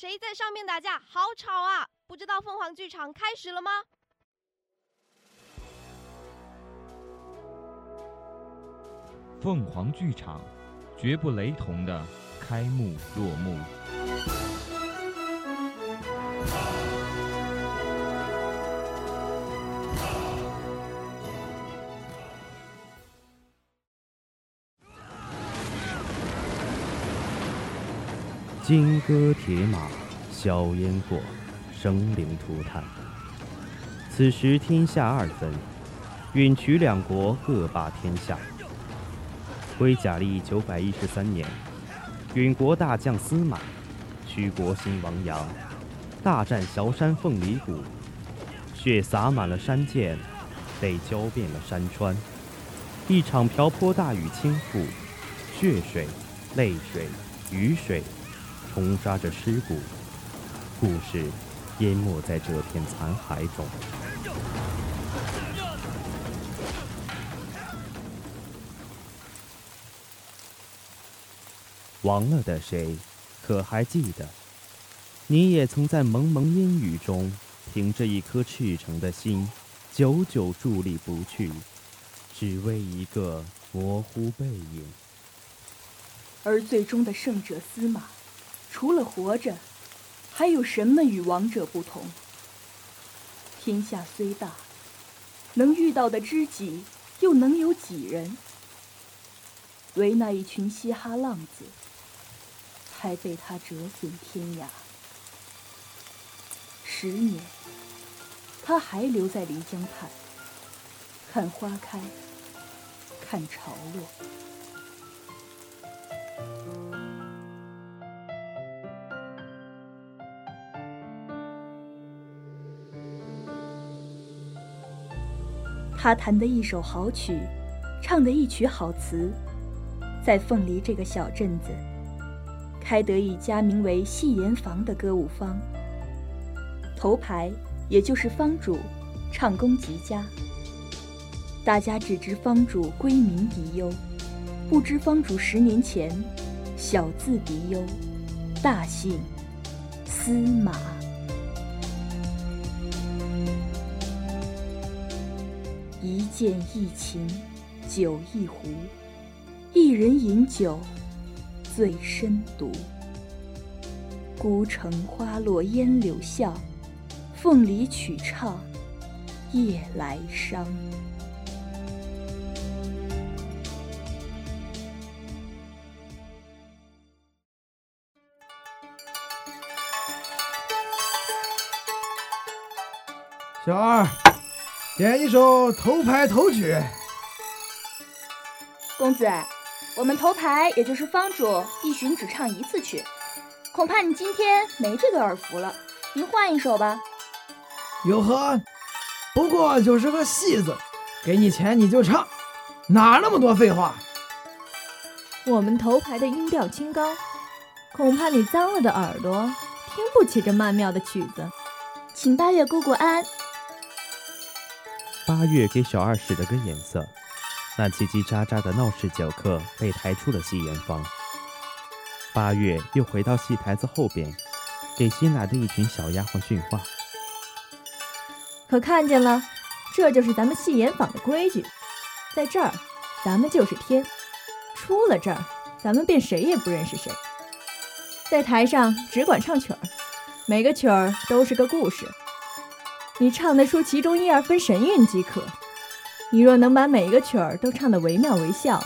谁在上面打架？好吵啊！不知道凤凰剧场开始了吗？凤凰剧场，绝不雷同的开幕落幕。金戈铁马，硝烟过，生灵涂炭。此时天下二分，允渠两国各霸天下。归甲历九百一十三年，允国大将司马，驱国新王阳，大战崤山凤梨谷，血洒满了山涧，泪浇遍了山川。一场瓢泼大雨倾覆，血水、泪水、雨水。冲刷着尸骨，故事淹没在这片残骸中。亡了的谁，可还记得？你也曾在蒙蒙烟雨中，凭着一颗赤诚的心，久久伫立不去，只为一个模糊背影。而最终的胜者司马。除了活着，还有什么与王者不同？天下虽大，能遇到的知己又能有几人？唯那一群嘻哈浪子，才被他折损天涯。十年，他还留在漓江畔，看花开，看潮落。他弹的一首好曲，唱的一曲好词，在凤梨这个小镇子，开得一家名为戏言坊的歌舞坊。头牌也就是坊主，唱功极佳。大家只知坊主闺名狄优，不知坊主十年前小字狄优，大姓司马。一剑一琴，酒一壶，一人饮酒，醉深独。孤城花落烟柳巷，凤梨曲唱夜来伤。小二。点一首头牌头曲。公子，我们头牌也就是方主，一巡只唱一次曲，恐怕你今天没这个耳福了。您换一首吧。哟呵，不过就是个戏子，给你钱你就唱，哪那么多废话？我们头牌的音调清高，恐怕你脏了的耳朵听不起这曼妙的曲子。请八月姑姑安。八月给小二使了个眼色，那叽叽喳喳的闹事酒客被抬出了戏言坊。八月又回到戏台子后边，给新来的一群小丫鬟训话。可看见了，这就是咱们戏言坊的规矩，在这儿，咱们就是天；出了这儿，咱们便谁也不认识谁。在台上只管唱曲儿，每个曲儿都是个故事。你唱得出其中一二分神韵即可。你若能把每一个曲儿都唱得惟妙惟肖，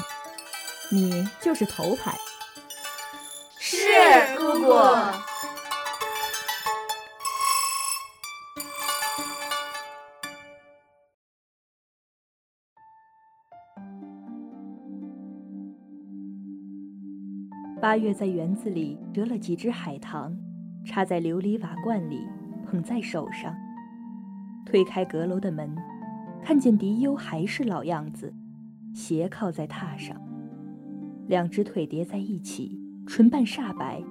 你就是头牌。是姑姑。八月在园子里折了几只海棠，插在琉璃瓦罐里，捧在手上。推开阁楼的门，看见迪优还是老样子，斜靠在榻上，两只腿叠在一起，唇瓣煞白，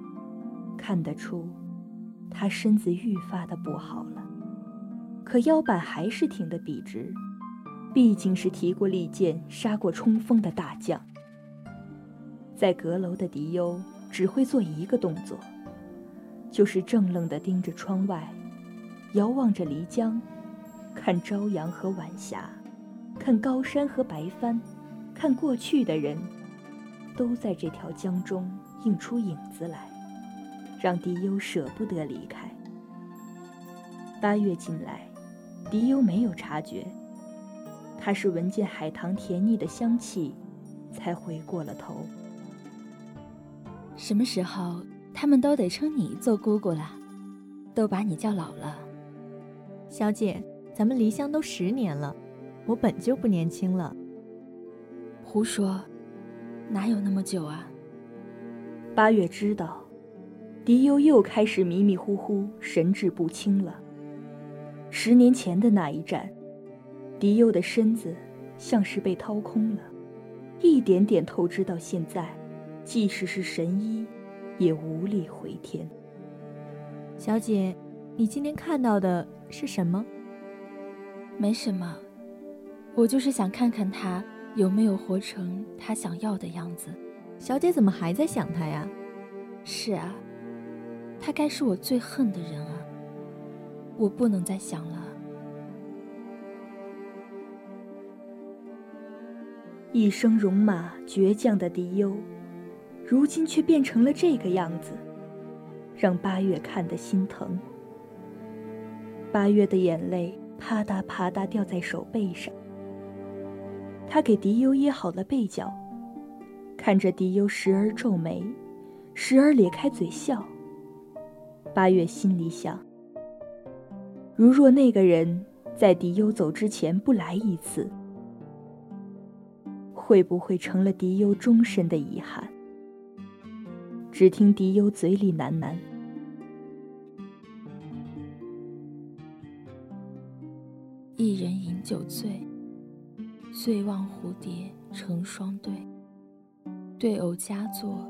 看得出他身子愈发的不好了。可腰板还是挺得笔直，毕竟是提过利剑、杀过冲锋的大将。在阁楼的迪优只会做一个动作，就是怔愣地盯着窗外，遥望着漓江，看朝阳和晚霞，看高山和白帆，看过去的人，都在这条江中映出影子来，让迪优舍不得离开。八月进来，迪优没有察觉，他是闻见海棠甜腻的香气，才回过了头。什么时候他们都得称你做姑姑了，都把你叫老了。小姐，咱们离乡都十年了，我本就不年轻了。胡说，哪有那么久啊？八月知道，迪优又开始迷迷糊糊、神志不清了。十年前的那一战，迪优的身子像是被掏空了，一点点透支到现在。即使是神医，也无力回天。小姐，你今天看到的是什么？没什么，我就是想看看他有没有活成他想要的样子。小姐怎么还在想他呀？是啊，他该是我最恨的人啊！我不能再想了。一生戎马倔强的迪优。如今却变成了这个样子，让八月看得心疼。八月的眼泪啪嗒啪嗒掉在手背上。他给迪优掖好了被角，看着迪优时而皱眉，时而咧开嘴笑。八月心里想：如若那个人在迪优走之前不来一次，会不会成了迪优终身的遗憾？只听迪优嘴里喃喃：“一人饮酒醉，醉望蝴蝶成双对。对偶佳作，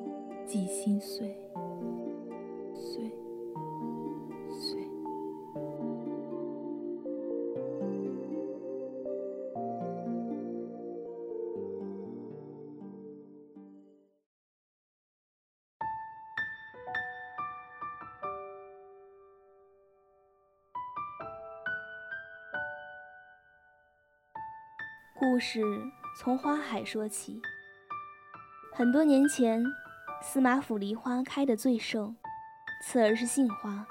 寄心碎。”故事从花海说起。很多年前，司马府梨花开得最盛，次儿是杏花，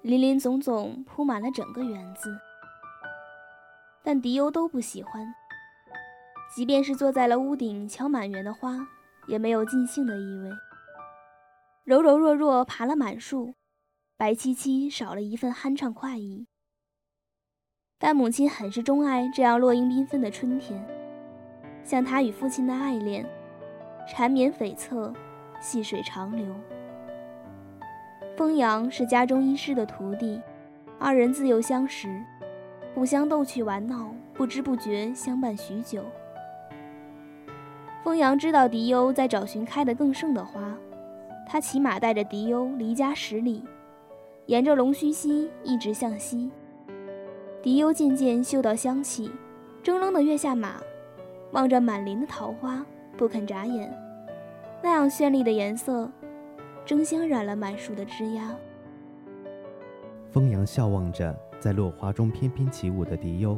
林林总总铺满了整个园子。但迪欧都不喜欢，即便是坐在了屋顶瞧满园的花，也没有尽兴的意味。柔柔弱弱爬了满树，白漆漆少了一份酣畅快意。但母亲很是钟爱这样落英缤纷的春天，像他与父亲的爱恋，缠绵悱恻，细水长流。风扬是家中医师的徒弟，二人自幼相识，互相逗趣玩闹，不知不觉相伴许久。风扬知道迪优在找寻开得更盛的花，他骑马带着迪优离家十里，沿着龙须溪一直向西。迪优渐渐嗅到香气，怔愣地跃下马，望着满林的桃花，不肯眨眼。那样绚丽的颜色，争相染了满树的枝桠。风扬笑望着在落花中翩翩起舞的迪优，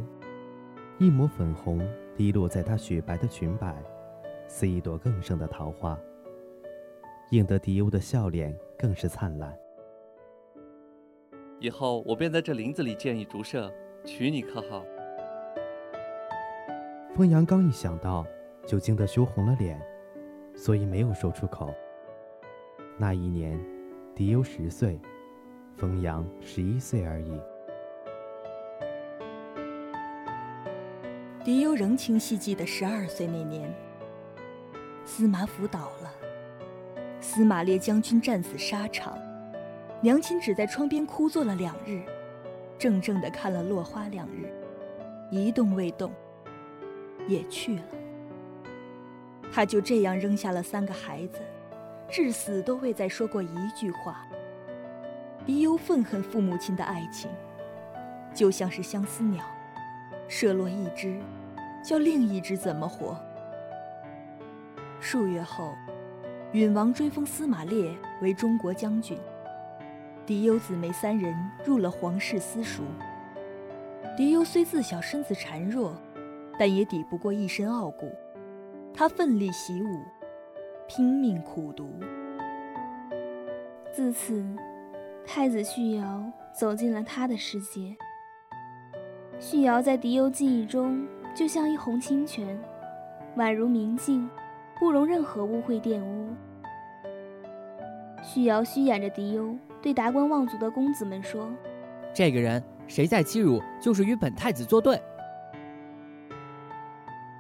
一抹粉红滴落在她雪白的裙摆，似一朵更盛的桃花，映得迪优的笑脸更是灿烂。以后我便在这林子里建一竹舍。娶你可好？风阳刚一想到，就惊得羞红了脸，所以没有说出口。那一年，迪优十岁，风阳十一岁而已。迪优仍清晰记得十二岁那年，司马府倒了，司马烈将军战死沙场，娘亲只在窗边枯坐了两日，怔怔地看了落花两日，一动未动，也去了。他就这样扔下了三个孩子，至死都未再说过一句话。狄忧愤恨父母亲的爱情，就像是相思鸟，射落一只，叫另一只怎么活？数月后，允王追封司马烈为中国将军。狄忧姊妹三人入了皇室私塾。狄忧虽自小身子孱弱，但也抵不过一身傲骨。他奋力习武，拼命苦读。自此，太子旭尧走进了他的世界。旭尧在狄忧记忆中就像一泓清泉，宛如明镜，不容任何污秽玷污。旭尧虚掩着狄忧，对达官望族的公子们说：“这个人谁再欺辱，就是与本太子作对。”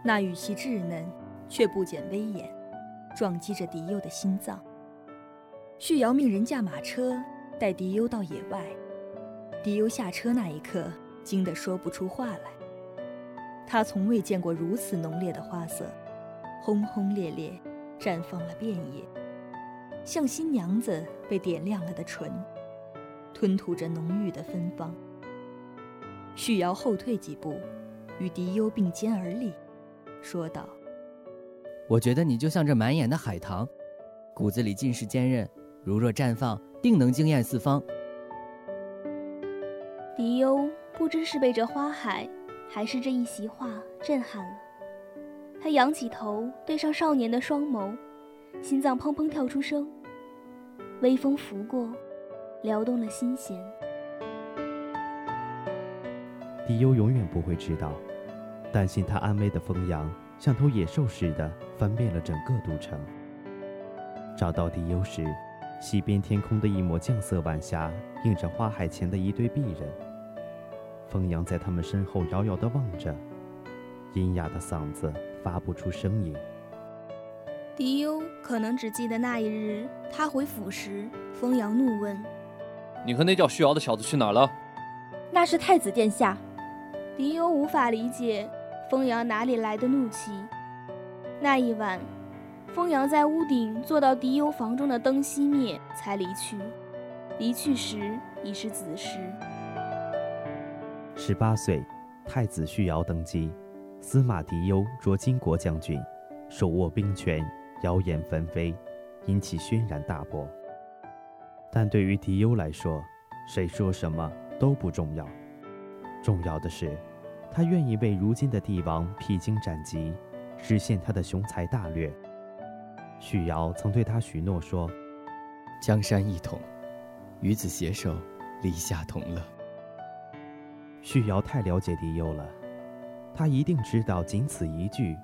那语气稚嫩。却不减威严，撞击着狄优的心脏。旭瑶命人驾马车带狄优到野外。狄优下车那一刻，惊得说不出话来。他从未见过如此浓烈的花色，轰轰烈烈，绽放了遍野，像新娘子被点亮了的唇，吞吐着浓郁的芬芳。旭瑶后退几步，与狄优并肩而立，说道。我觉得你就像这满眼的海棠，骨子里尽是坚韧，如若绽放，定能惊艳四方。狄优不知是被这花海，还是这一席话震撼了，他仰起头，对上少年的双眸，心脏砰砰跳出声。微风拂过，撩动了心弦。狄忧永远不会知道，担心他安危的风扬。像头野兽似的翻遍了整个都城。找到狄忧时，西边天空的一抹绛色晚霞映着花海前的一对璧人。风扬在他们身后遥遥地望着，阴哑的嗓子发不出声音。狄忧可能只记得那一日，他回府时，风阳怒问：“你和那叫旭瑶的小子去哪儿了？”那是太子殿下。狄忧无法理解。风阳哪里来的怒气？那一晚，风阳在屋顶坐到狄忧房中的灯熄灭，才离去。离去时已是子时。十八岁，太子旭尧登基，司马狄忧着金国将军，手握兵权，谣言纷飞，引起轩然大波。但对于狄优来说，谁说什么都不重要，重要的是。他愿意为如今的帝王披荆斩棘，实现他的雄才大略。许瑶曾对他许诺说：“江山一统，与子携手，立下同乐。”许瑶太了解狄优了，他一定知道，仅此一句，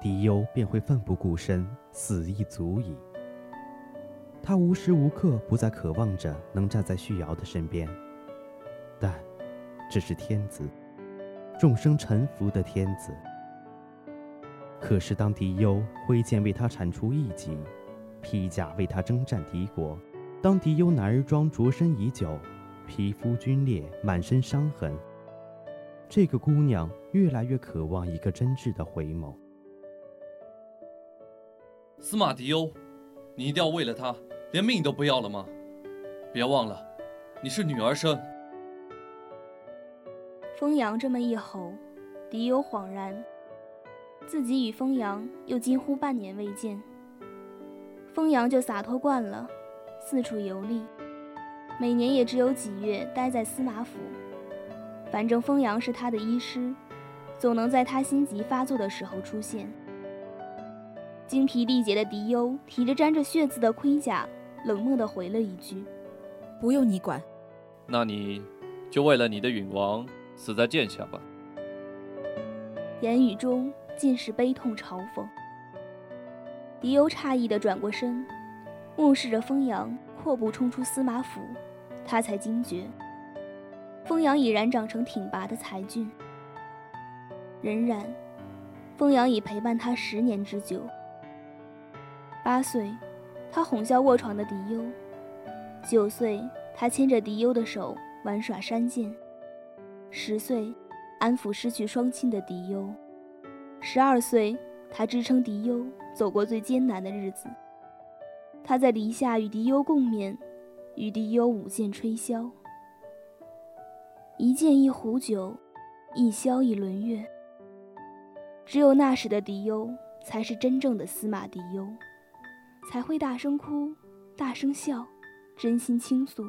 狄忧便会奋不顾身，死亦足矣。他无时无刻不在渴望着能站在旭瑶的身边，但这是天子。众生臣服的天子。可是，当狄忧挥剑为他铲除异己，披甲为他征战敌国；当狄忧男儿装着身已久，皮肤皲裂，满身伤痕，这个姑娘越来越渴望一个真挚的回眸。司马迪欧，你一定要为了他连命都不要了吗？别忘了，你是女儿身。风扬这么一吼，迪欧恍然，自己与风扬又近乎半年未见。风扬就洒脱惯了，四处游历，每年也只有几月待在司马府。反正风阳是他的医师，总能在他心急发作的时候出现。精疲力竭的狄忧提着沾着血渍的盔甲，冷漠地回了一句：“不用你管。”那你就为了你的允王。死在剑下吧。言语中尽是悲痛嘲讽。狄忧诧异地转过身，目视着风扬阔步冲出司马府，他才惊觉，风扬已然长成挺拔的才俊。仍然，风扬已陪伴他十年之久。八岁，他哄笑卧床的狄忧；九岁，他牵着迪优的手玩耍山涧。十岁，安抚失去双亲的迪优；十二岁，他支撑迪优走过最艰难的日子。他在篱下与迪优共勉，与迪优舞剑吹箫。一剑一壶酒，一箫一轮月。只有那时的迪优，才是真正的司马迪优，才会大声哭，大声笑，真心倾诉。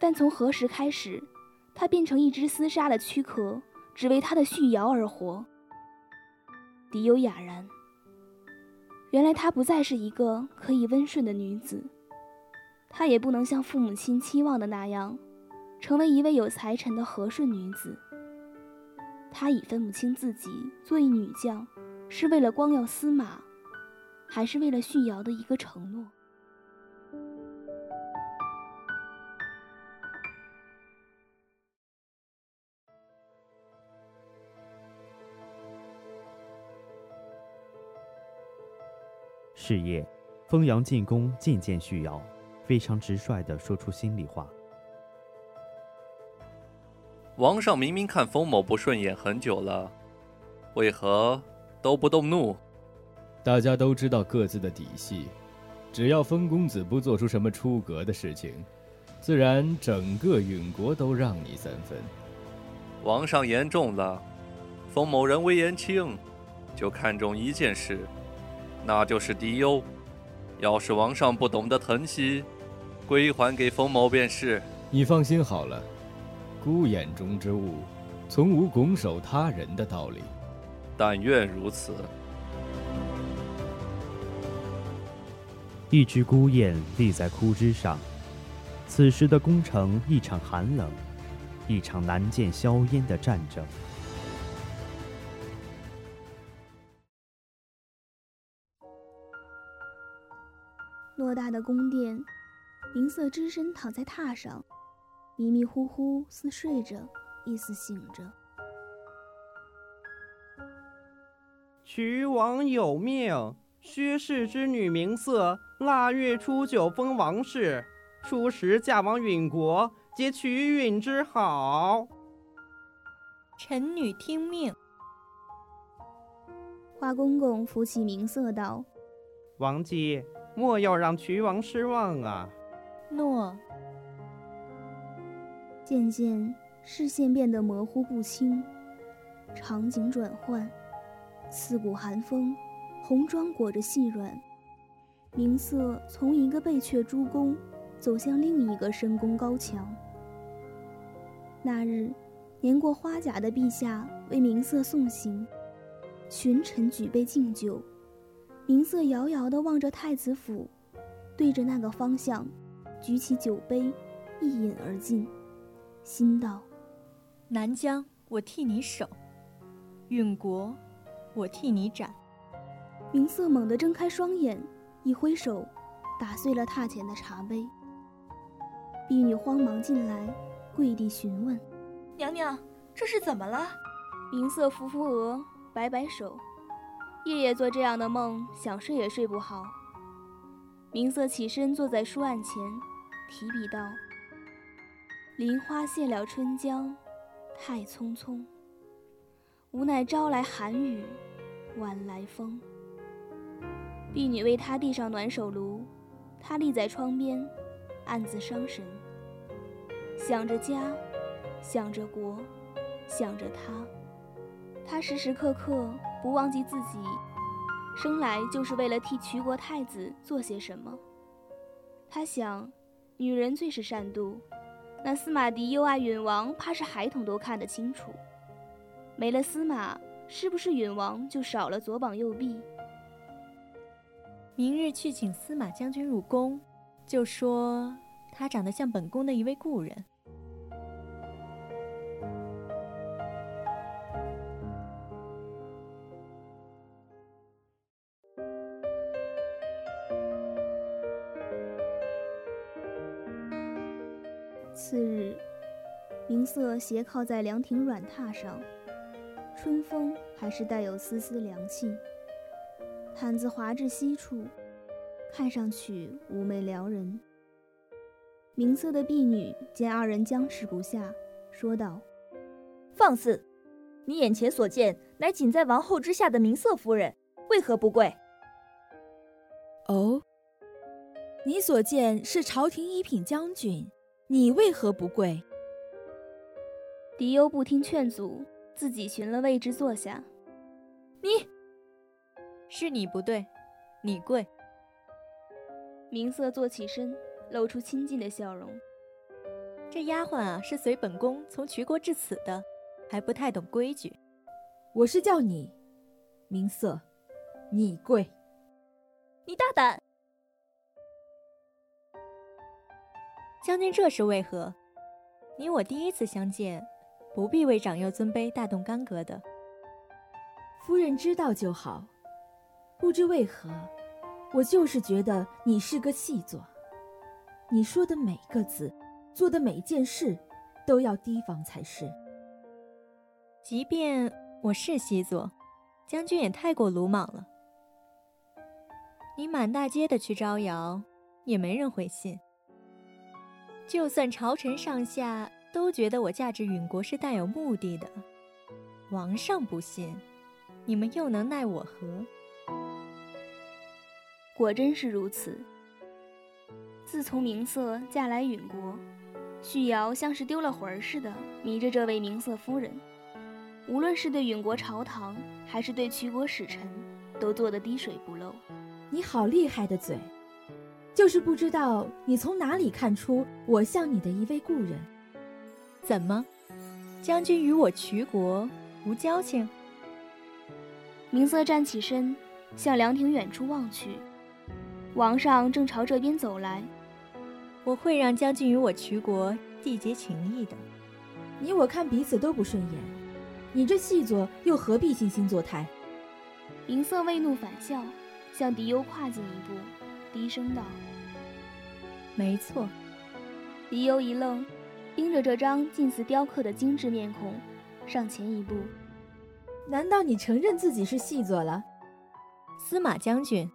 但从何时开始，他变成一只厮杀的躯壳，只为他的续瑶而活？迪优哑然。原来她不再是一个可以温顺的女子，她也不能像父母亲期望的那样，成为一位有才臣的和顺女子。她已分不清自己做一女将，是为了光耀司马，还是为了旭瑶的一个承诺。是夜，风阳进宫觐见旭瑶，非常直率的说出心里话。王上明明看风某不顺眼很久了，为何都不动怒？大家都知道各自的底细，只要封公子不做出什么出格的事情，自然整个允国都让你三分。王上言重了，封某人微言轻，就看重一件事。那就是迪优，要是王上不懂得疼惜，归还给封某便是。你放心好了，孤眼中之物，从无拱手他人的道理。但愿如此。一只孤雁立在枯枝上，此时的宫城一场寒冷，一场难见硝烟的战争。偌大的宫殿，明色之身躺在榻上，迷迷糊糊，似睡着，亦似醒着。渠王有命，薛氏之女名色，腊月初九封王氏，初十嫁往允国，皆曲允之好。臣女听命。花公公扶起明色道：“王姬。”莫要让渠王失望啊！诺。渐渐，视线变得模糊不清，场景转换，刺骨寒风，红妆裹着细软，明色从一个贝阙诸宫走向另一个深宫高墙。那日，年过花甲的陛下为明色送行，群臣举杯敬酒。明色遥遥地望着太子府，对着那个方向，举起酒杯，一饮而尽，心道：“南疆，我替你守；允国，我替你斩。”明色猛地睁开双眼，一挥手，打碎了榻前的茶杯。婢女慌忙进来，跪地询问：“娘娘，这是怎么了？”明瑟扶扶额，摆摆手。夜夜做这样的梦，想睡也睡不好。明瑟起身坐在书案前，提笔道：“林花谢了春江，太匆匆。无奈朝来寒雨，晚来风。”婢女为他递上暖手炉，他立在窗边，暗自伤神，想着家，想着国，想着他。他时时刻刻。不忘记自己生来就是为了替曲国太子做些什么。他想，女人最是善妒，那司马迪又爱允王，怕是孩童都看得清楚。没了司马，是不是允王就少了左膀右臂？明日去请司马将军入宫，就说他长得像本宫的一位故人。次日，明色斜靠在凉亭软榻上，春风还是带有丝丝凉气。毯子滑至膝处，看上去妩媚撩人。明色的婢女见二人僵持不下，说道：“放肆！你眼前所见乃仅在王后之下的明色夫人，为何不跪？”哦，你所见是朝廷一品将军，你为何不跪？狄优不听劝阻，自己寻了位置坐下。你，是你不对，你跪。明色坐起身，露出亲近的笑容。这丫鬟啊，是随本宫从衢国至此的，还不太懂规矩。我是叫你，明色，你跪。你大胆！将军这是为何？你我第一次相见，不必为长幼尊卑大动干戈的。夫人知道就好。不知为何，我就是觉得你是个细作。你说的每个字，做的每件事，都要提防才是。即便我是细作，将军也太过鲁莽了。你满大街的去招摇，也没人会信。就算朝臣上下都觉得我嫁至允国是带有目的的，王上不信，你们又能奈我何？果真是如此。自从明瑟嫁来允国，旭瑶像是丢了魂儿似的迷着这位明瑟夫人，无论是对允国朝堂，还是对曲国使臣，都做得滴水不漏。你好厉害的嘴，就是不知道你从哪里看出我像你的一位故人。怎么，将军与我曲国无交情？明瑟站起身，向凉亭远处望去，王上正朝这边走来。我会让将军与我渠国缔结情谊的。你我看彼此都不顺眼，你这细作又何必惺惺作态？明色未怒反笑。向狄优跨进一步，低声道：“没错。”狄优一愣，盯着这张近似雕刻的精致面孔，上前一步：“难道你承认自己是细作了？”司马将军，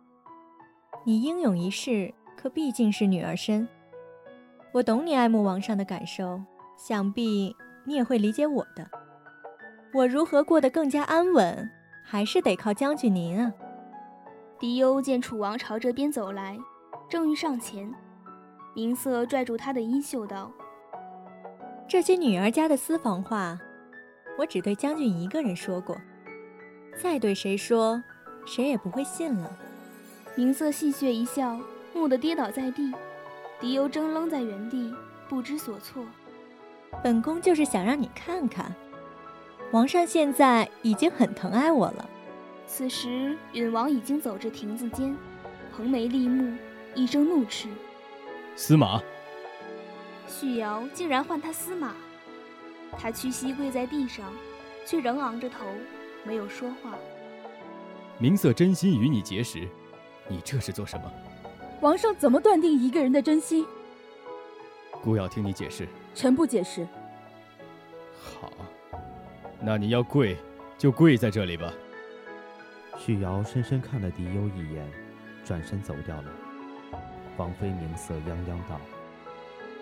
你英勇一世，可毕竟是女儿身。我懂你爱慕王上的感受，想必你也会理解我的。我如何过得更加安稳，还是得靠将军您啊。狄优见楚王朝这边走来，正欲上前，明瑟拽住他的衣袖道：“这些女儿家的私房话，我只对将军一个人说过，再对谁说，谁也不会信了。”明色戏谑一笑，蓦地跌倒在地，狄尤怔愣在原地，不知所措。本宫就是想让你看看，王上现在已经很疼爱我了。此时，允王已经走至亭子间，横眉立目，一声怒斥：“司马！”旭瑶竟然唤他司马，他屈膝跪在地上，却仍昂着头，没有说话。明色真心与你结识，你这是做什么？王上怎么断定一个人的真心？孤要听你解释。臣不解释。好，那你要跪，就跪在这里吧。许瑶深深看了狄优一眼，转身走掉了。王妃明色泱泱道：“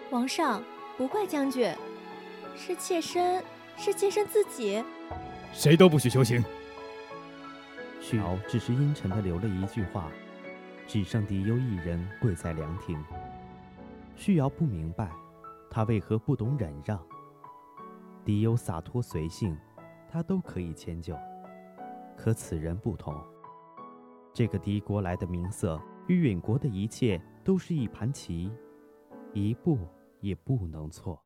王上，不怪将军，是妾身，是妾身自己。谁都不许求情。”许瑶只是阴沉的留了一句话，只剩狄优一人跪在凉亭。旭瑶不明白，他为何不懂忍让。狄优洒脱随性，他都可以迁就。可此人不同，这个敌国来的名色与允国的一切都是一盘棋，一步也不能错。